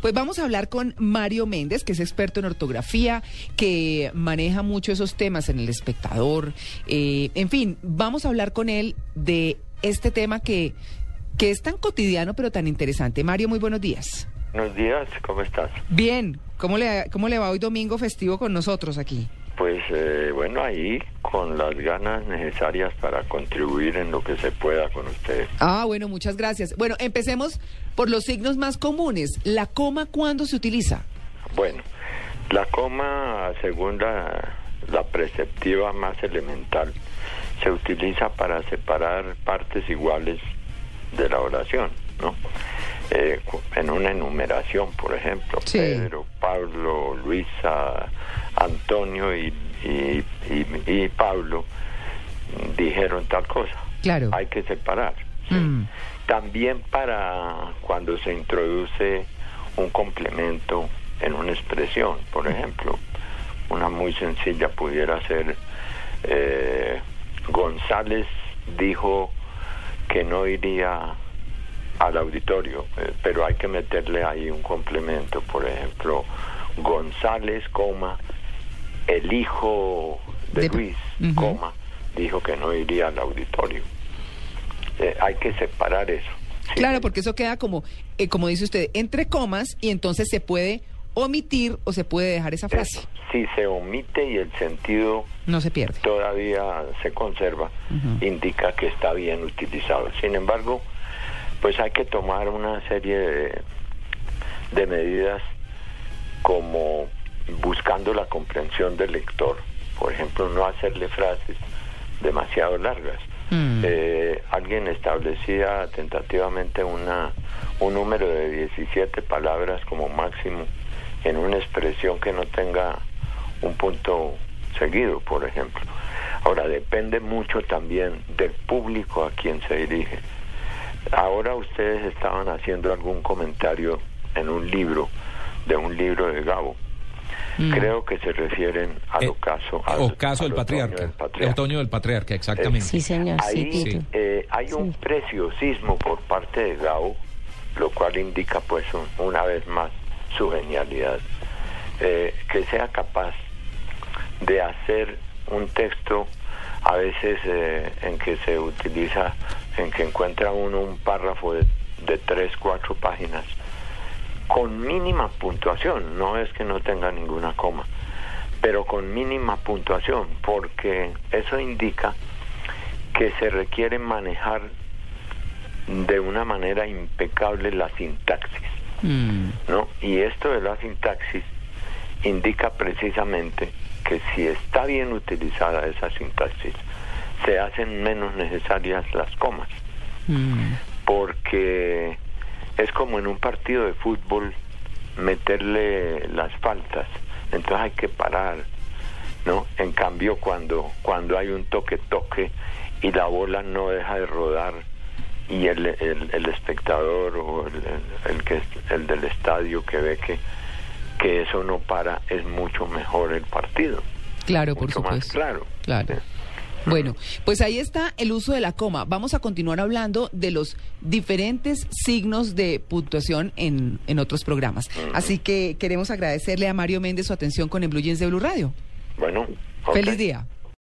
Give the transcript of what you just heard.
pues vamos a hablar con Mario Méndez, que es experto en ortografía, que maneja mucho esos temas en el espectador. Eh, en fin, vamos a hablar con él de este tema que, que es tan cotidiano pero tan interesante. Mario, muy buenos días. Buenos días, ¿cómo estás? Bien, ¿cómo le, cómo le va hoy domingo festivo con nosotros aquí? Pues eh, bueno, ahí con las ganas necesarias para contribuir en lo que se pueda con ustedes. Ah, bueno, muchas gracias. Bueno, empecemos por los signos más comunes. ¿La coma cuándo se utiliza? Bueno, la coma, según la, la preceptiva más elemental, se utiliza para separar partes iguales de la oración, ¿no? Eh, en una enumeración, por ejemplo, Sí. Pedro, Pablo, Luisa, Antonio y, y, y- Pablo dijeron tal cosa. Claro. Hay que separar. ¿sí? Mm. También para cuando se introduce un complemento en una expresión, por ejemplo, una muy sencilla pudiera ser eh, González dijo que no iría al auditorio, eh, pero hay que meterle ahí un complemento, por ejemplo, González, coma, el hijo de, Luis, coma, dijo que no iría al auditorio. Eh, hay que separar eso. ¿sí? Claro, porque eso queda como, eh, como dice usted, entre comas y entonces se puede omitir o se puede dejar esa frase. Eso. Si se omite y el sentido No se pierde. todavía se conserva, indica que está bien utilizado. Sin embargo, pues hay que tomar una serie de, de medidas como buscando la comprensión del lector. Por ejemplo, no hacerle frases demasiado largas. Mm. Eh, alguien establecía tentativamente una, un número de 17 palabras como máximo en una expresión que no tenga un punto seguido, por ejemplo. Ahora, depende mucho también del público a quien se dirige. Ahora ustedes estaban haciendo algún comentario en un libro, de un libro de Gabo. Mm. Creo que se refieren al Eh, ocaso, al, Ocaso al del otoño patriarca. del El patriarca. otoño del patriarca, exactamente. Sí, señor, sí, Ahí Tito. eh, hay un preciosismo por parte de Gao, lo cual indica pues un- una vez más su genialidad, eh, que sea capaz de hacer un texto a veces eh, en que se utiliza, en que encuentra uno un párrafo de, de tres, cuatro páginas, con mínima puntuación, no es que no tenga ninguna coma, pero con mínima puntuación, porque eso indica que se requiere manejar de una manera impecable la sintaxis, Mm. ¿no? Y esto de la sintaxis indica precisamente que si está bien utilizada esa sintaxis, se hacen menos necesarias las comas, Mm. porque es como en un partido de fútbol meterle las faltas, entonces hay que parar, ¿no? En cambio, cuando, cuando hay un toque-toque y la bola no deja de rodar y el, el, el espectador o el, el- que, el del estadio que ve que, que eso no para, es mucho mejor el partido. Claro, por mucho más supuesto. claro. Claro. Eh, Bueno, pues ahí está el uso de la coma. Vamos a continuar hablando de los diferentes signos de puntuación en, en otros programas. Así que queremos agradecerle a Mario Méndez su atención con el Blue Jeans de Blue Radio. Bueno. Feliz día.